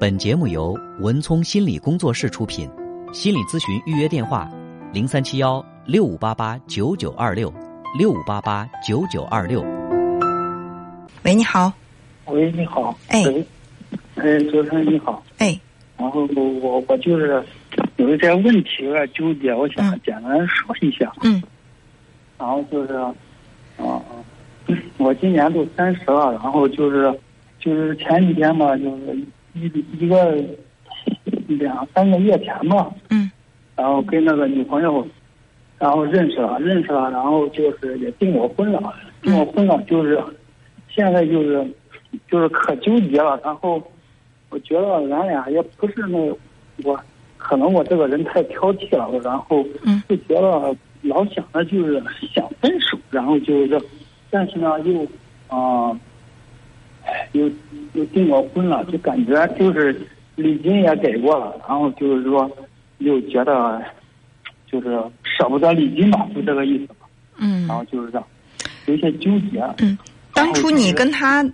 本节目由文聪心理工作室出品，心理咨询预约电话：零三七幺六五八八九九二六六五八八九九二六。喂，你好。喂，你好。哎。哎，主持人你好。哎。然后我我就是有一点问题有点纠结，我想简单说一下。嗯。然后就是，啊，我今年都三十了，然后就是就是前几天嘛，就是一一个两三个月前吧。嗯。然后跟那个女朋友，然后认识了，认识了，然后就是也订过婚了，订过婚了，就是现在就是就是可纠结了，然后。我觉得咱俩也不是那我，可能我这个人太挑剔了，然后就觉得老想着就是想分手，然后就是，但是呢又啊，又又订过婚了，就感觉就是礼金也给过了，然后就是说又觉得就是舍不得礼金吧，就这个意思吧。嗯。然后就是这样，有些纠结。嗯，当初你跟他。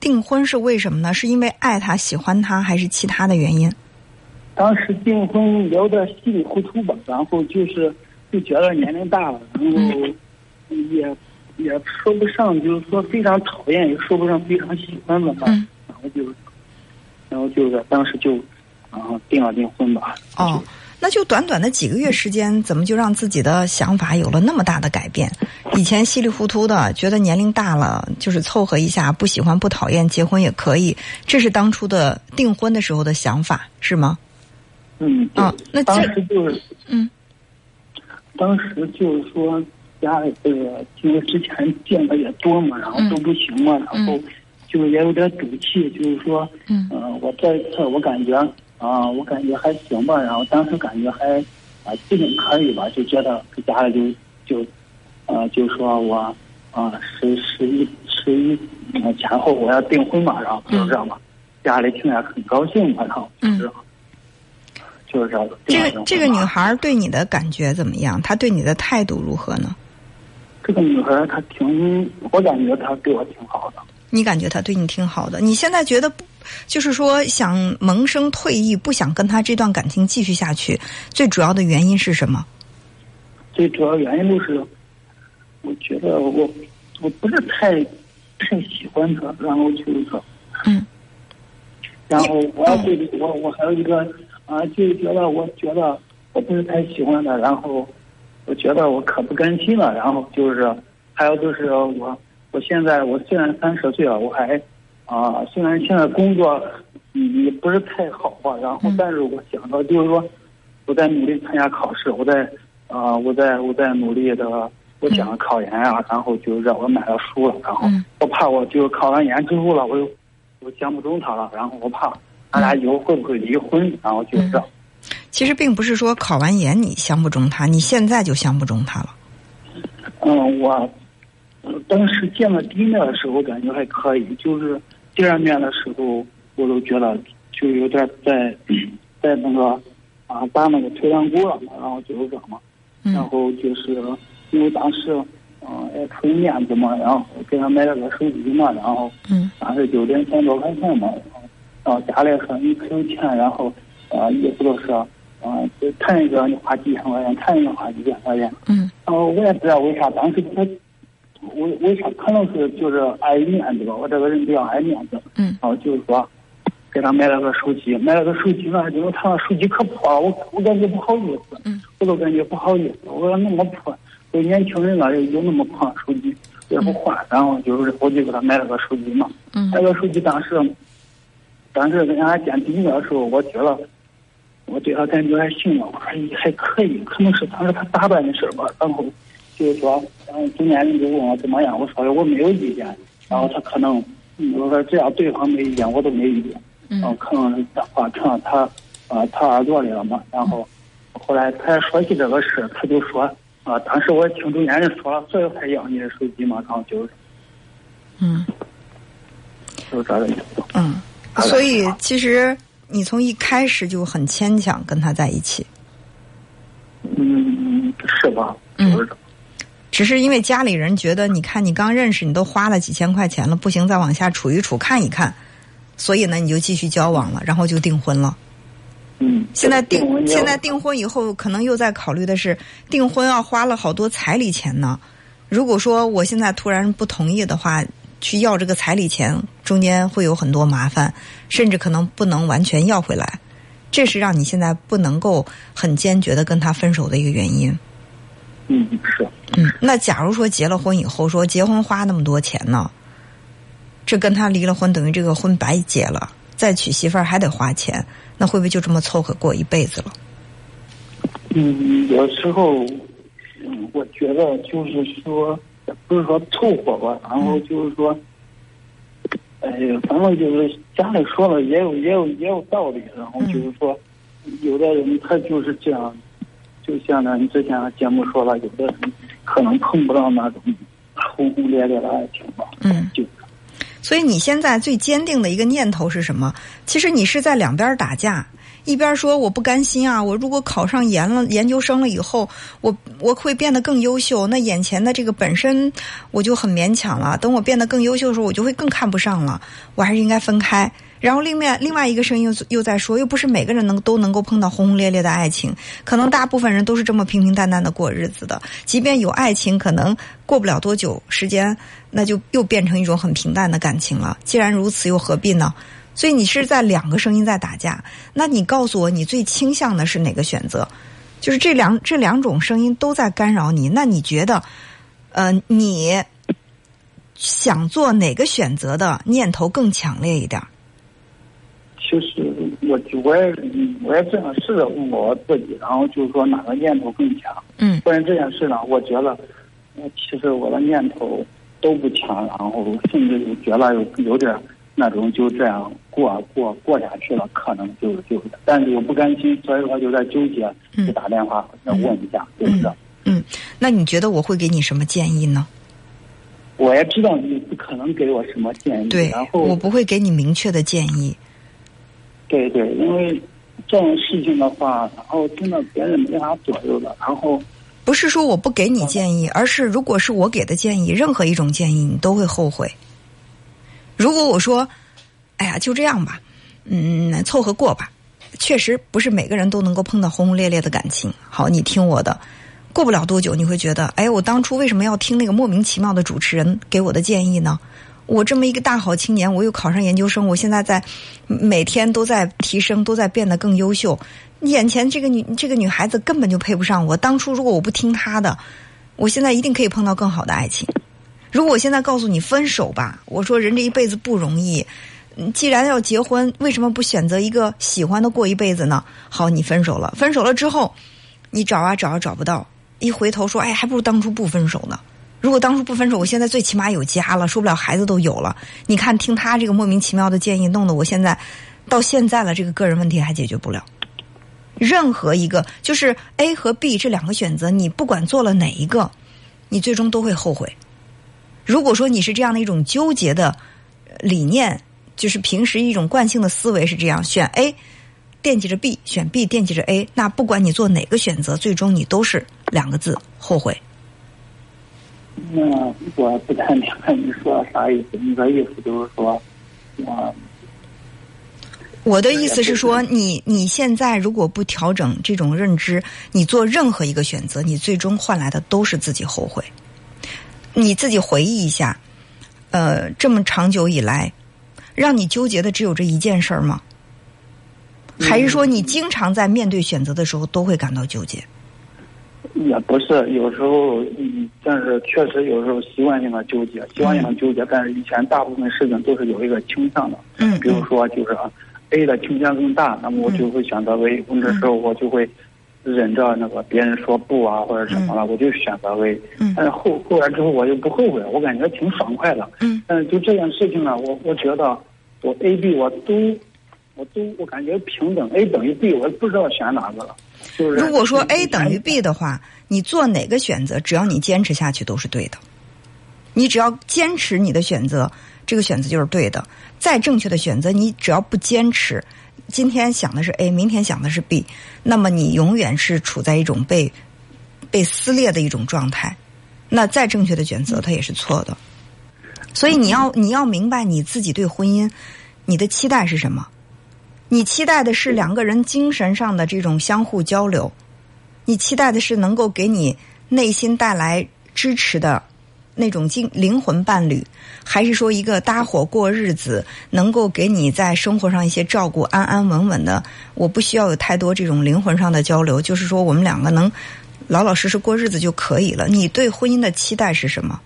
订婚是为什么呢？是因为爱他、喜欢他，还是其他的原因？当时订婚聊的稀里糊涂吧，然后就是就觉得年龄大了，然后也也说不上，就是说非常讨厌，也说不上非常喜欢吧。然后就，然后就是当时就然后订了订婚吧。哦。那就短短的几个月时间，怎么就让自己的想法有了那么大的改变？以前稀里糊涂的，觉得年龄大了就是凑合一下，不喜欢不讨厌，结婚也可以。这是当初的订婚的时候的想法，是吗？嗯。啊，那当时就是嗯，当时就是说家里这个，因为之前见的也多嘛，然后都不行嘛，然后就也有点赌气，就是说，嗯，我这一次我感觉。啊，我感觉还行吧，然后当时感觉还啊基本可以吧，就觉得给家里就就呃就说我啊十十一十一前后我要订婚嘛，然后就这样吧，家里听着很高兴嘛，然后就是就是这样。这个这个女孩对你的感觉怎么样？她对你的态度如何呢？这个女孩她挺，我感觉她对我挺好的。你感觉她对你挺好的？你现在觉得不？就是说，想萌生退役，不想跟他这段感情继续下去，最主要的原因是什么？最主要原因就是，我觉得我我不是太太喜欢他，然后就是说，嗯，然后我要对我我还有一个啊，就是觉得我觉得我不是太喜欢他，然后我觉得我可不甘心了，然后就是还有就是我我现在我虽然三十岁了，我还。啊，虽然现在工作也不是太好吧，然后但是我想到就是说，我在努力参加考试，我在啊，我在我在努力的，我想考研啊，然后就让我买了书了，然后我怕我就考完研之后了，我又我相不中他了，然后我怕俺俩以后会不会离婚，然后就这。其实并不是说考完研你相不中他，你现在就相不中他了。嗯，我当时见了第一面的时候感觉还可以，就是。第二面的时候，我都觉得就有点在在那个啊打那个退堂鼓了嘛，然后就是这嘛，然后就是因为当时嗯也出于面子嘛，然后给他买了个手机嘛，然后嗯当时就两千多块钱嘛，然后家里说你可有钱，然后啊意思就是啊谈一个你花几千块钱，谈一个花几千块钱，嗯，然后我也不知道为啥当时他。为为啥？可能是就是爱面子吧，我这个人比较爱面子。嗯。然后就是说，给他买了个手机，买了个手机呢，因为他那手机可破了，我我感觉不好意思。嗯。我都感觉不好意思，我说那么破，都年轻人了，有那么破手机也不换，然后就是我就给他买了个手机嘛。嗯。那个手机当时，当时跟俺见第一面的时候，我觉得我对他感觉还行吧，我说还可以，可能是当时他打扮的事吧，然后。就是说，然后，中间人就问我怎么样，我说的我没有意见。然后他可能，我说只要对方没意见，我都没意见。嗯。可能这话传到他，啊，他耳朵里了嘛。然后后来他说起这个事，他就说，啊，当时我听中间人说了，所以才要你的手机嘛。然后就，嗯，就这个意思。嗯，所以其实你从一开始就很牵强跟他在一起。嗯，是吧？嗯。只是因为家里人觉得，你看你刚认识，你都花了几千块钱了，不行，再往下处一处看一看，所以呢，你就继续交往了，然后就订婚了。嗯，现在订现在订婚以后，可能又在考虑的是订婚要花了好多彩礼钱呢。如果说我现在突然不同意的话，去要这个彩礼钱，中间会有很多麻烦，甚至可能不能完全要回来。这是让你现在不能够很坚决的跟他分手的一个原因。嗯，是。嗯，那假如说结了婚以后，说结婚花那么多钱呢，这跟他离了婚，等于这个婚白结了，再娶媳妇儿还得花钱，那会不会就这么凑合过一辈子了？嗯，有时候，嗯，我觉得就是说，不是说凑合吧，然后就是说，哎呀，反正就是家里说了也有也有也有道理，然后就是说，有的人他就是这样，就像咱之前节目说了，有的人可能碰不到那种轰轰烈烈的爱情吧。嗯，就所以你现在最坚定的一个念头是什么？其实你是在两边打架，一边说我不甘心啊，我如果考上研了研究生了以后，我我会变得更优秀，那眼前的这个本身我就很勉强了，等我变得更优秀的时候，我就会更看不上了，我还是应该分开。然后另外另外一个声音又又在说，又不是每个人能都能够碰到轰轰烈烈的爱情，可能大部分人都是这么平平淡淡的过日子的。即便有爱情，可能过不了多久时间，那就又变成一种很平淡的感情了。既然如此，又何必呢？所以你是在两个声音在打架，那你告诉我，你最倾向的是哪个选择？就是这两这两种声音都在干扰你，那你觉得，呃，你想做哪个选择的念头更强烈一点？其实我我也嗯我也这样试着问过我自己，然后就是说哪个念头更强。嗯关于这件事呢，我觉得，呃其实我的念头都不强，然后甚至有觉得有有点那种就这样过过过下去了，可能就就，但是又不甘心，所以说就在纠结，嗯就打电话再问一下，对不对？嗯，那你觉得我会给你什么建议呢？我也知道你不可能给我什么建议，对然，后我不会给你明确的建议。对对，因为这种事情的话，然后真的别人没法左右的，然后不是说我不给你建议，而是如果是我给的建议，任何一种建议你都会后悔。如果我说，哎呀，就这样吧，嗯，凑合过吧，确实不是每个人都能够碰到轰轰烈烈的感情。好，你听我的，过不了多久你会觉得，哎，我当初为什么要听那个莫名其妙的主持人给我的建议呢？我这么一个大好青年，我又考上研究生，我现在在每天都在提升，都在变得更优秀。眼前这个女这个女孩子根本就配不上我。当初如果我不听她的，我现在一定可以碰到更好的爱情。如果我现在告诉你分手吧，我说人这一辈子不容易，既然要结婚，为什么不选择一个喜欢的过一辈子呢？好，你分手了，分手了之后，你找啊找啊找不到，一回头说，哎，还不如当初不分手呢。如果当初不分手，我现在最起码有家了，说不了孩子都有了。你看，听他这个莫名其妙的建议，弄得我现在到现在了，这个个人问题还解决不了。任何一个就是 A 和 B 这两个选择，你不管做了哪一个，你最终都会后悔。如果说你是这样的一种纠结的呃理念，就是平时一种惯性的思维是这样，选 A 惦记着 B，选 B 惦记着 A，那不管你做哪个选择，最终你都是两个字后悔。那我不太明白你说的啥意思。你的意思就是说，我我的意思是说，你你现在如果不调整这种认知，你做任何一个选择，你最终换来的都是自己后悔。你自己回忆一下，呃，这么长久以来，让你纠结的只有这一件事儿吗？还是说你经常在面对选择的时候都会感到纠结？也不是，有时候，嗯，但是确实有时候习惯性的纠结，习惯性的纠结。但是以前大部分事情都是有一个倾向的，嗯比如说就是 A 的倾向更大，那么我就会选择 A，或者时候我就会忍着那个别人说不啊或者什么了，我就选择为。嗯但是后后来之后我就不后悔，我感觉挺爽快的。嗯但是就这件事情呢，我我觉得我 A、B 我都我都我感觉平等，A 等于 B，我不知道选哪个了。就是如果说 A 等于 B 的话，你做哪个选择，只要你坚持下去都是对的。你只要坚持你的选择，这个选择就是对的。再正确的选择，你只要不坚持，今天想的是 A，明天想的是 B，那么你永远是处在一种被被撕裂的一种状态。那再正确的选择，它也是错的。所以你要你要明白你自己对婚姻，你的期待是什么？你期待的是两个人精神上的这种相互交流，你期待的是能够给你内心带来支持的那种精灵魂伴侣，还是说一个搭伙过日子，能够给你在生活上一些照顾，安安稳稳的？我不需要有太多这种灵魂上的交流，就是说我们两个能老老实实过日子就可以了。你对婚姻的期待是什么？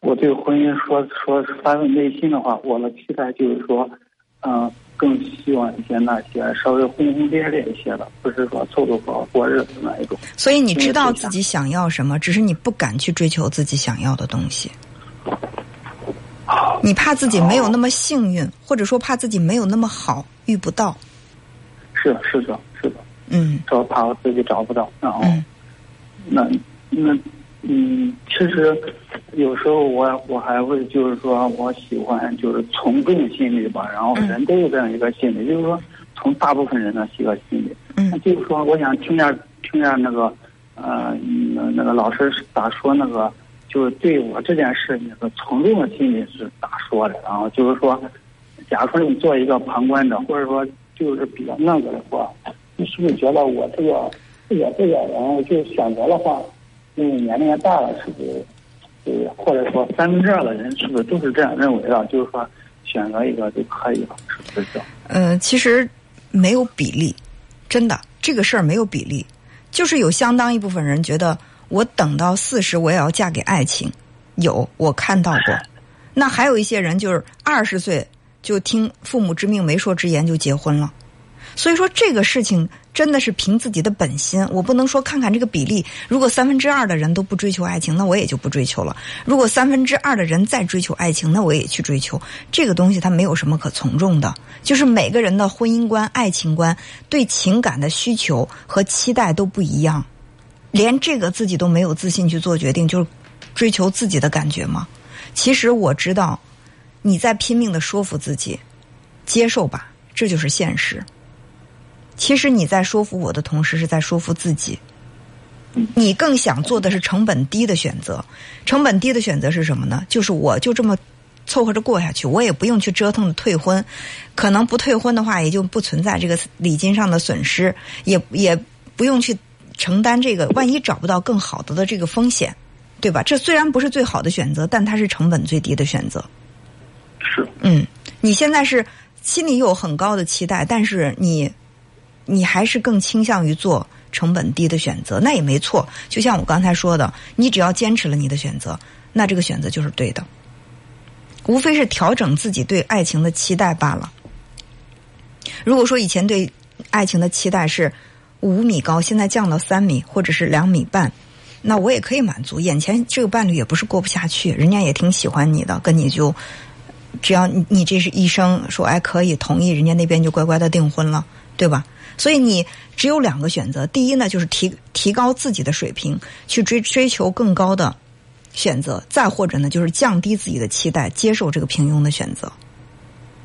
我对婚姻说说发自内心的话，我的期待就是说，嗯、更希望一些那些稍微轰轰烈烈一些的，不是说凑凑合合过日子那一种。所以你知道自己想要什么，只是你不敢去追求自己想要的东西。你怕自己没有那么幸运，或者说怕自己没有那么好，遇不到。是是的，是的，嗯说怕我自己找不到，然后、嗯那那嗯，其实有时候我我还会就是说我喜欢就是从众心理吧，然后嗯人都有这样一个心理，就是说从大部分人的一个心理，那嗯就是说我想听下听下那个呃那那个老师咋说那个。就是对我这件事那个从众的心理是咋说的？然后就是说，假如说你做一个旁观者，或者说就是比较那个的话，你是不是觉得我这个这个这个，然后就选择的话，因为年龄也大了，是不是？呃或者说三分之二的人是不是都是这样认为的？就是说选择一个就可以了，是不是这样？呃，其实没有比例，真的这个事儿没有比例，就是有相当一部分人觉得我等到四十我也要嫁给爱情，有我看到过。那还有一些人就是二十岁就听父母之命媒妁之言就结婚了，所以说这个事情真的是凭自己的本心，我不能说看看这个比例，如果三分之二的人都不追求爱情，那我也就不追求了；如果三分之二的人再追求爱情，那我也去追求。这个东西它没有什么可从众的，就是每个人的婚姻观、爱情观、对情感的需求和期待都不一样，连这个自己都没有自信去做决定，就是追求自己的感觉吗？其实我知道你在拼命的说服自己，接受吧，这就是现实。其实你在说服我的同时，是在说服自己。你更想做的是成本低的选择，成本低的选择是什么呢？就是我就这么凑合着过下去，我也不用去折腾退婚，可能不退婚的话，也就不存在这个礼金上的损失，也也不用去承担这个万一找不到更好的的这个风险，对吧？这虽然不是最好的选择，但它是成本最低的选择。是，嗯，你现在是心里有很高的期待，但是你你还是更倾向于做成本低的选择，那也没错。就像我刚才说的，你只要坚持了你的选择，那这个选择就是对的。无非是调整自己对爱情的期待罢了。如果说以前对爱情的期待是五米高，现在降到三米或者是两米半，那我也可以满足。眼前这个伴侣也不是过不下去，人家也挺喜欢你的，跟你就只要你你这是医生说哎可以同意，人家那边就乖乖的订婚了，对吧？所以你只有两个选择，第一呢就是提提高自己的水平，去追追求更高的选择；再或者呢就是降低自己的期待，接受这个平庸的选择。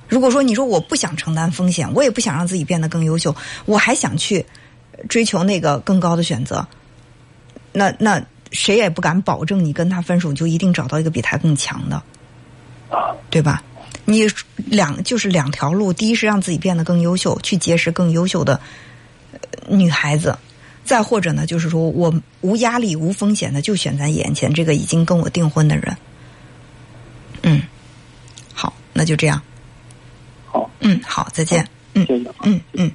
如果说你说我不想承担风险，我也不想让自己变得更优秀，我还想去追求那个更高的选择，那那谁也不敢保证你跟他分手就一定找到一个比他更强的，啊，对吧？你两就是两条路，第一是让自己变得更优秀，去结识更优秀的呃女孩子；再或者呢，就是说我无压力、无风险的就选择眼前这个已经跟我订婚的人。嗯，好，那就这样。好，嗯，好，再见。嗯谢谢。嗯嗯。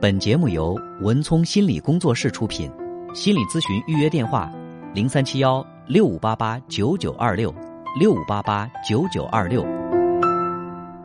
本节目由文聪心理工作室出品，心理咨询预约电话：零三七幺六五八八九九二六六五八八九九二六。